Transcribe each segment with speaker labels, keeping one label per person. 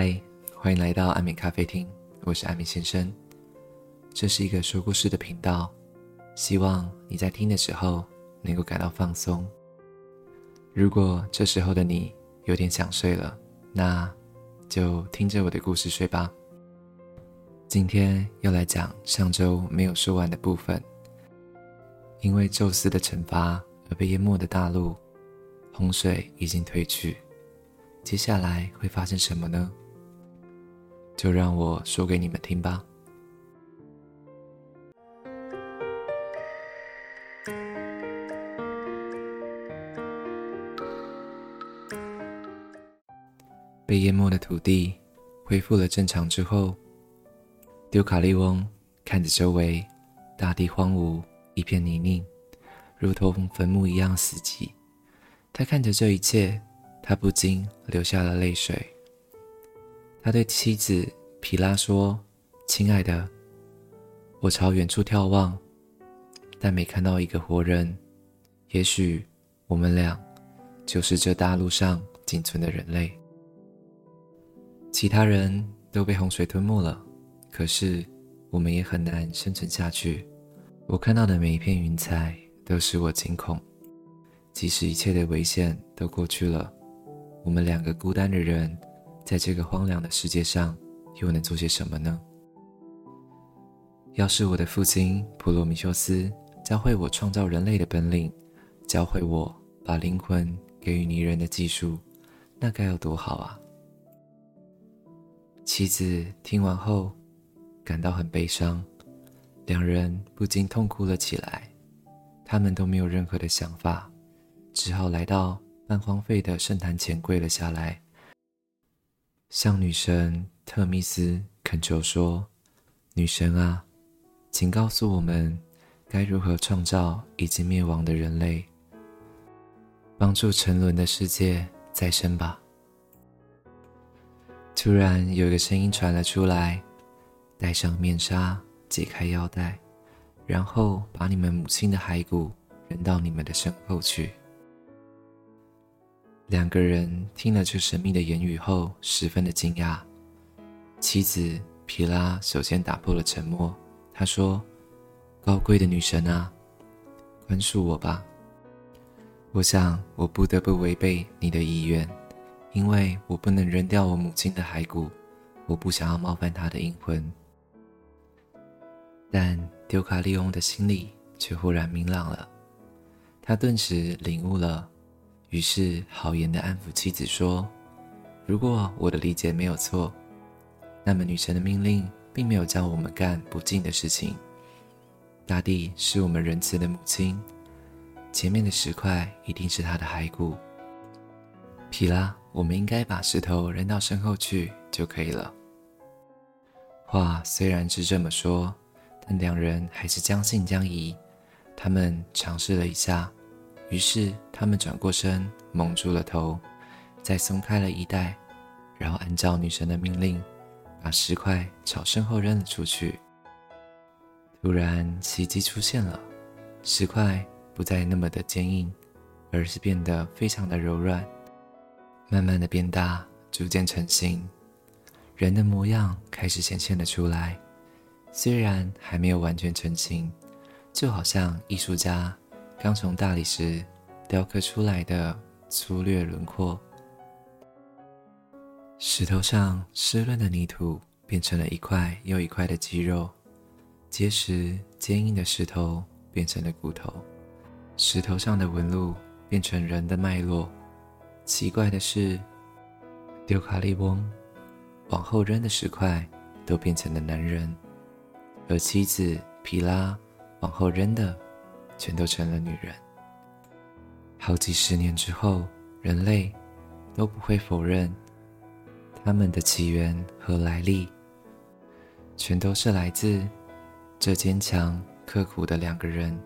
Speaker 1: 嗨，欢迎来到安美咖啡厅，我是安美先生。这是一个说故事的频道，希望你在听的时候能够感到放松。如果这时候的你有点想睡了，那就听着我的故事睡吧。今天要来讲上周没有说完的部分，因为宙斯的惩罚而被淹没的大陆，洪水已经退去。接下来会发生什么呢？就让我说给你们听吧。被淹没的土地恢复了正常之后，丢卡利翁看着周围大地荒芜，一片泥泞，如同坟墓一样死寂。他看着这一切。他不禁流下了泪水。他对妻子皮拉说：“亲爱的，我朝远处眺望，但没看到一个活人。也许我们俩就是这大陆上仅存的人类。其他人都被洪水吞没了，可是我们也很难生存下去。我看到的每一片云彩都使我惊恐，即使一切的危险都过去了。”我们两个孤单的人，在这个荒凉的世界上，又能做些什么呢？要是我的父亲普罗米修斯教会我创造人类的本领，教会我把灵魂给予泥人的技术，那该有多好啊！妻子听完后，感到很悲伤，两人不禁痛哭了起来。他们都没有任何的想法，只好来到。半荒废的圣坛前跪了下来，向女神特密斯恳求说：“女神啊，请告诉我们该如何创造已经灭亡的人类，帮助沉沦的世界再生吧。”突然有一个声音传了出来：“戴上面纱，解开腰带，然后把你们母亲的骸骨扔到你们的身后去。”两个人听了这神秘的言语后，十分的惊讶。妻子皮拉首先打破了沉默，她说：“高贵的女神啊，宽恕我吧。我想我不得不违背你的意愿，因为我不能扔掉我母亲的骸骨，我不想要冒犯她的阴魂。”但丢卡利翁的心里却忽然明朗了，他顿时领悟了。于是，豪言的安抚妻子说：“如果我的理解没有错，那么女神的命令并没有叫我们干不敬的事情。大地是我们仁慈的母亲，前面的石块一定是她的骸骨。皮拉，我们应该把石头扔到身后去就可以了。”话虽然是这么说，但两人还是将信将疑。他们尝试了一下。于是，他们转过身，蒙住了头，再松开了衣带，然后按照女神的命令，把石块朝身后扔了出去。突然，奇迹出现了，石块不再那么的坚硬，而是变得非常的柔软，慢慢的变大，逐渐成型，人的模样开始显现了出来。虽然还没有完全成型，就好像艺术家。刚从大理石雕刻出来的粗略轮廓，石头上湿润的泥土变成了一块又一块的肌肉，结实坚硬的石头变成了骨头，石头上的纹路变成人的脉络。奇怪的是，丢卡利翁往后扔的石块都变成了男人，而妻子皮拉往后扔的。全都成了女人。好几十年之后，人类都不会否认他们的起源和来历，全都是来自这坚强刻苦的两个人。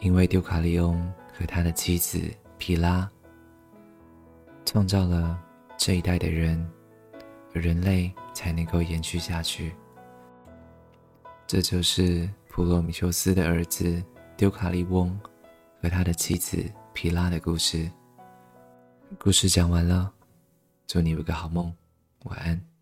Speaker 1: 因为丢卡利翁和他的妻子皮拉创造了这一代的人，人类才能够延续下去。这就是。普罗米修斯的儿子丢卡利翁和他的妻子皮拉的故事。故事讲完了，祝你有个好梦。晚安。